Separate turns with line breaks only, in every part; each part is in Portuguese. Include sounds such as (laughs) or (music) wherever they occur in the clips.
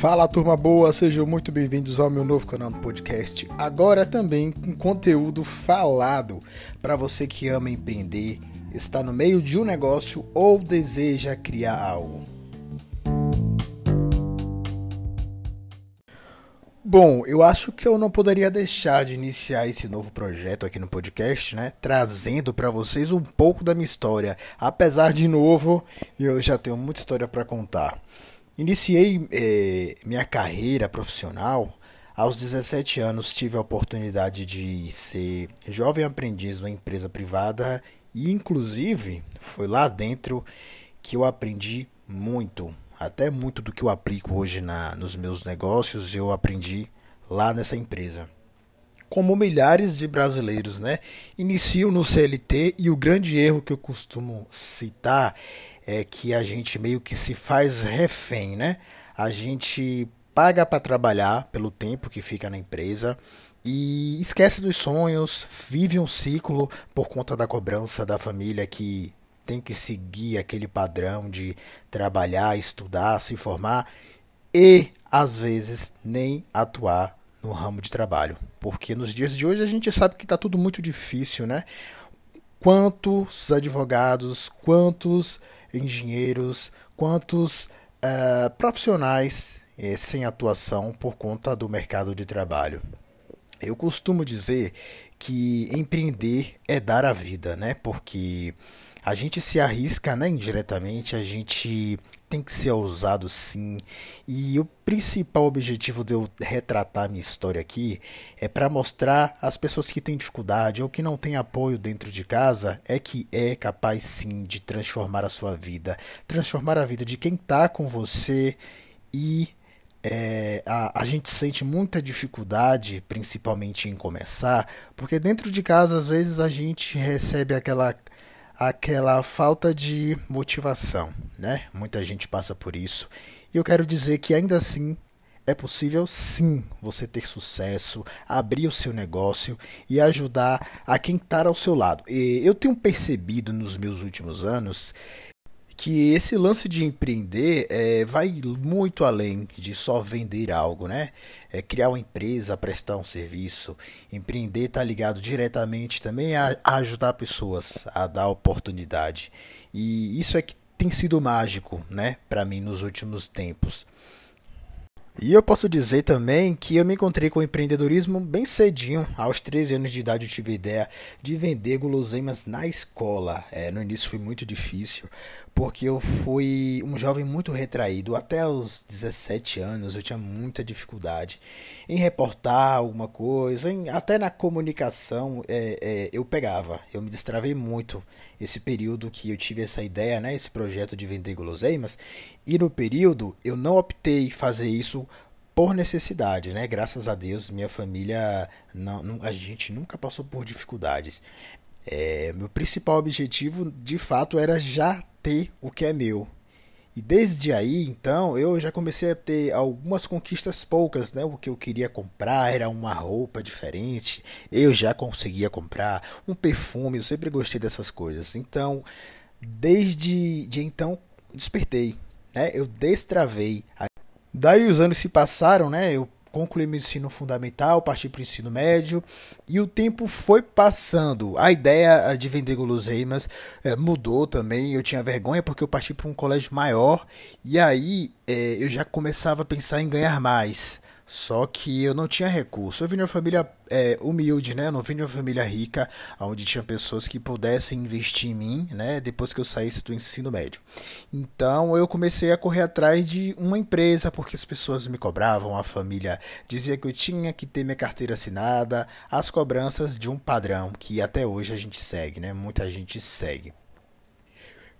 Fala turma boa, sejam muito bem-vindos ao meu novo canal do podcast. Agora também com conteúdo falado para você que ama empreender, está no meio de um negócio ou deseja criar algo. Bom, eu acho que eu não poderia deixar de iniciar esse novo projeto aqui no podcast, né? Trazendo para vocês um pouco da minha história. Apesar de novo, eu já tenho muita história para contar. Iniciei eh, minha carreira profissional aos 17 anos. Tive a oportunidade de ser jovem aprendiz numa empresa privada e, inclusive, foi lá dentro que eu aprendi muito até muito do que eu aplico hoje na, nos meus negócios eu aprendi lá nessa empresa. Como milhares de brasileiros, né, iniciam no CLT e o grande erro que eu costumo citar é que a gente meio que se faz refém, né? A gente paga para trabalhar pelo tempo que fica na empresa e esquece dos sonhos, vive um ciclo por conta da cobrança da família que tem que seguir aquele padrão de trabalhar, estudar, se formar e às vezes nem atuar no ramo de trabalho, porque nos dias de hoje a gente sabe que está tudo muito difícil, né? Quantos advogados, quantos engenheiros, quantos uh, profissionais eh, sem atuação por conta do mercado de trabalho. Eu costumo dizer que empreender é dar a vida, né? Porque a gente se arrisca, né, indiretamente, a gente tem que ser ousado sim. E o principal objetivo de eu retratar minha história aqui é para mostrar às pessoas que têm dificuldade ou que não têm apoio dentro de casa é que é capaz sim de transformar a sua vida, transformar a vida de quem está com você e é, a, a gente sente muita dificuldade, principalmente em começar, porque dentro de casa às vezes a gente recebe aquela aquela falta de motivação, né? Muita gente passa por isso. E eu quero dizer que ainda assim é possível sim você ter sucesso, abrir o seu negócio e ajudar a quem está ao seu lado. E eu tenho percebido nos meus últimos anos que esse lance de empreender é, vai muito além de só vender algo, né? É criar uma empresa, prestar um serviço. Empreender está ligado diretamente também a, a ajudar pessoas, a dar oportunidade. E isso é que tem sido mágico, né, para mim nos últimos tempos. E eu posso dizer também que eu me encontrei com o empreendedorismo bem cedinho. Aos 13 anos de idade eu tive a ideia de vender guloseimas na escola. É, no início foi muito difícil, porque eu fui um jovem muito retraído. Até os 17 anos eu tinha muita dificuldade em reportar alguma coisa, em, até na comunicação é, é, eu pegava. Eu me destravei muito esse período que eu tive essa ideia, né, esse projeto de vender guloseimas. E no período eu não optei fazer isso por necessidade, né? Graças a Deus, minha família, não, não, a gente nunca passou por dificuldades. É, meu principal objetivo, de fato, era já ter o que é meu. E desde aí, então, eu já comecei a ter algumas conquistas poucas, né? O que eu queria comprar era uma roupa diferente, eu já conseguia comprar um perfume, eu sempre gostei dessas coisas. Então, desde de então, despertei, né? Eu destravei. Daí os anos se passaram, né? Eu concluí meu ensino fundamental, parti para o ensino médio e o tempo foi passando. A ideia de vender guloseimas é, mudou também. Eu tinha vergonha porque eu parti para um colégio maior e aí é, eu já começava a pensar em ganhar mais. Só que eu não tinha recurso. Eu vim de uma família é, humilde, né? Eu não vim de uma família rica, onde tinha pessoas que pudessem investir em mim, né? Depois que eu saísse do ensino médio. Então eu comecei a correr atrás de uma empresa, porque as pessoas me cobravam, a família dizia que eu tinha que ter minha carteira assinada, as cobranças de um padrão que até hoje a gente segue, né? Muita gente segue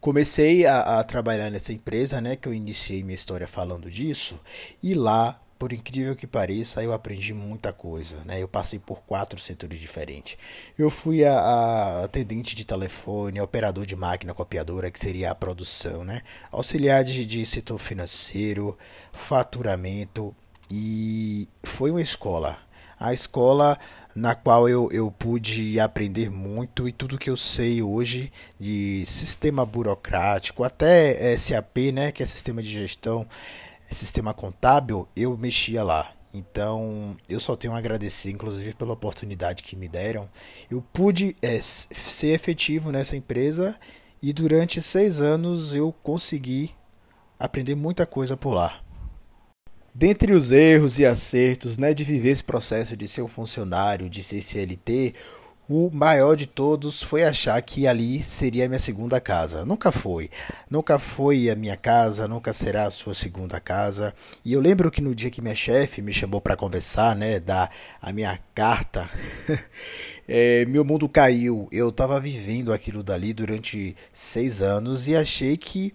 comecei a, a, trabalhar nessa empresa, né, que eu iniciei minha história falando disso, e lá por incrível que pareça, eu aprendi muita coisa, né? Eu passei por quatro setores diferentes. Eu fui a, a atendente de telefone, operador de máquina copiadora, que seria a produção, né? Auxiliar de, de setor financeiro, faturamento e foi uma escola. A escola na qual eu, eu pude aprender muito e tudo que eu sei hoje de sistema burocrático, até SAP, né, que é sistema de gestão, sistema contábil, eu mexia lá. Então, eu só tenho a agradecer, inclusive, pela oportunidade que me deram. Eu pude é, ser efetivo nessa empresa e durante seis anos eu consegui aprender muita coisa por lá. Dentre os erros e acertos né, de viver esse processo de ser um funcionário, de ser CLT, o maior de todos foi achar que ali seria a minha segunda casa. Nunca foi. Nunca foi a minha casa, nunca será a sua segunda casa. E eu lembro que no dia que minha chefe me chamou para conversar, né, dar a minha carta, é, (laughs) meu mundo caiu. Eu estava vivendo aquilo dali durante seis anos e achei que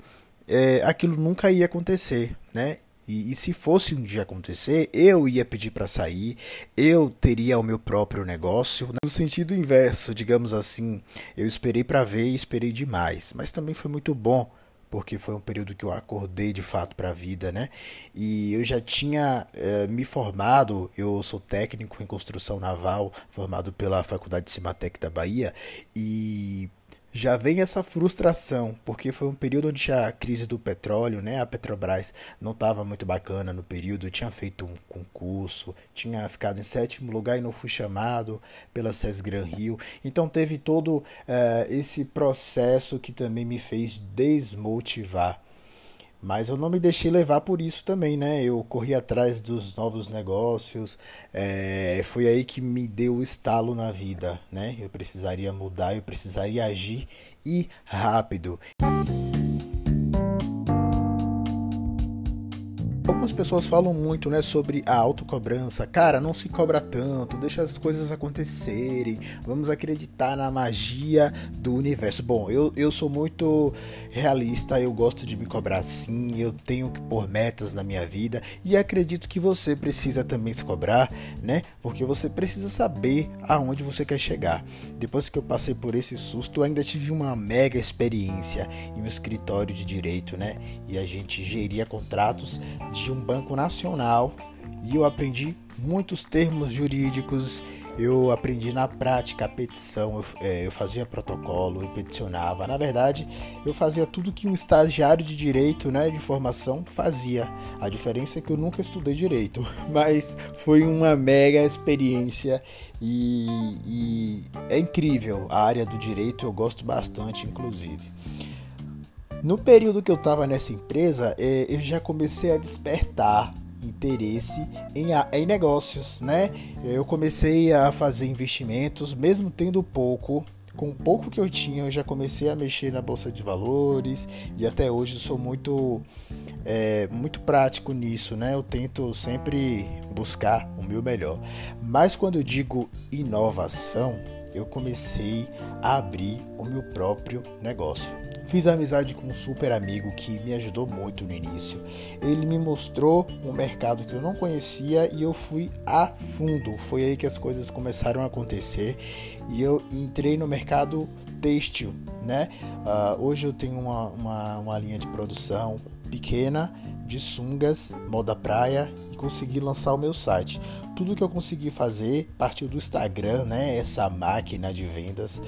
é, aquilo nunca ia acontecer, né? E, e, se fosse um dia acontecer, eu ia pedir para sair, eu teria o meu próprio negócio. No sentido inverso, digamos assim, eu esperei para ver e esperei demais. Mas também foi muito bom, porque foi um período que eu acordei de fato para a vida, né? E eu já tinha eh, me formado, eu sou técnico em construção naval, formado pela Faculdade de Cimatec da Bahia, e já vem essa frustração, porque foi um período onde a crise do petróleo, né, a Petrobras não estava muito bacana no período, tinha feito um concurso, tinha ficado em sétimo lugar e não fui chamado pela SES Gran Rio, então teve todo uh, esse processo que também me fez desmotivar. Mas eu não me deixei levar por isso também, né? Eu corri atrás dos novos negócios. É, foi aí que me deu o estalo na vida, né? Eu precisaria mudar, eu precisaria agir e rápido. Algumas pessoas falam muito, né, sobre a autocobrança. Cara, não se cobra tanto, deixa as coisas acontecerem. Vamos acreditar na magia do universo. Bom, eu, eu sou muito realista, eu gosto de me cobrar sim, eu tenho que pôr metas na minha vida e acredito que você precisa também se cobrar, né? Porque você precisa saber aonde você quer chegar. Depois que eu passei por esse susto, ainda tive uma mega experiência em um escritório de direito, né? E a gente geria contratos de um banco nacional e eu aprendi muitos termos jurídicos. Eu aprendi na prática a petição, eu, é, eu, fazia protocolo, eu peticionava. Na verdade, eu fazia tudo que um estagiário de direito, né, de formação, fazia. A diferença é que eu nunca estudei direito, (laughs) mas foi uma mega experiência e, e é incrível. A área do direito eu gosto bastante, inclusive. No período que eu estava nessa empresa, é, eu já comecei a despertar interesse em, em negócios, né? Eu comecei a fazer investimentos, mesmo tendo pouco, com o pouco que eu tinha, eu já comecei a mexer na bolsa de valores e até hoje sou muito é, muito prático nisso, né? Eu tento sempre buscar o meu melhor. Mas quando eu digo inovação, eu comecei a abrir o meu próprio negócio. Fiz amizade com um super amigo que me ajudou muito no início. Ele me mostrou um mercado que eu não conhecia e eu fui a fundo. Foi aí que as coisas começaram a acontecer e eu entrei no mercado têxtil, né? Uh, hoje eu tenho uma, uma, uma linha de produção pequena de sungas, moda praia e consegui lançar o meu site. Tudo que eu consegui fazer partiu do Instagram, né? Essa máquina de vendas.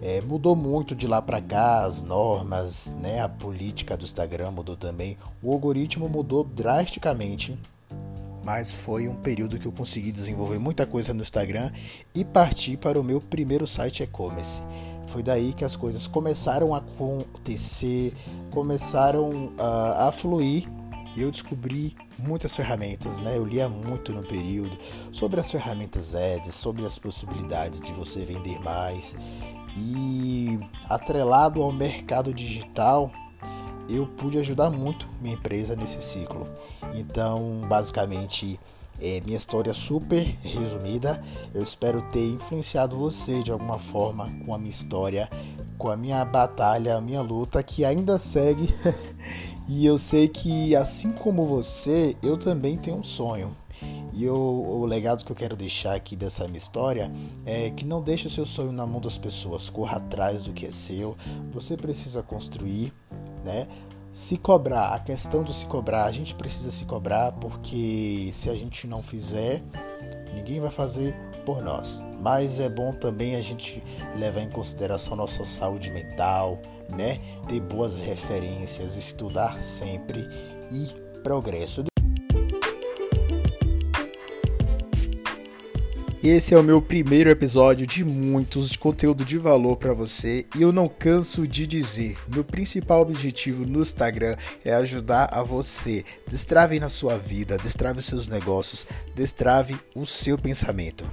É, mudou muito de lá para cá, as normas, né, a política do Instagram mudou também. O algoritmo mudou drasticamente, mas foi um período que eu consegui desenvolver muita coisa no Instagram e partir para o meu primeiro site e-commerce. Foi daí que as coisas começaram a acontecer, começaram a, a fluir eu descobri muitas ferramentas, né? Eu lia muito no período sobre as ferramentas Ads, sobre as possibilidades de você vender mais. E atrelado ao mercado digital, eu pude ajudar muito minha empresa nesse ciclo. Então, basicamente, é minha história super resumida. Eu espero ter influenciado você de alguma forma com a minha história, com a minha batalha, a minha luta que ainda segue. (laughs) e eu sei que assim como você, eu também tenho um sonho. E eu, o legado que eu quero deixar aqui dessa minha história é que não deixe o seu sonho na mão das pessoas, corra atrás do que é seu. Você precisa construir, né? Se cobrar, a questão do se cobrar, a gente precisa se cobrar porque se a gente não fizer, ninguém vai fazer por nós. Mas é bom também a gente levar em consideração nossa saúde mental, né? Ter boas referências, estudar sempre e progresso. Esse é o meu primeiro episódio de muitos de conteúdo de valor para você e eu não canso de dizer, meu principal objetivo no Instagram é ajudar a você destrave na sua vida, destrave seus negócios, destrave o seu pensamento.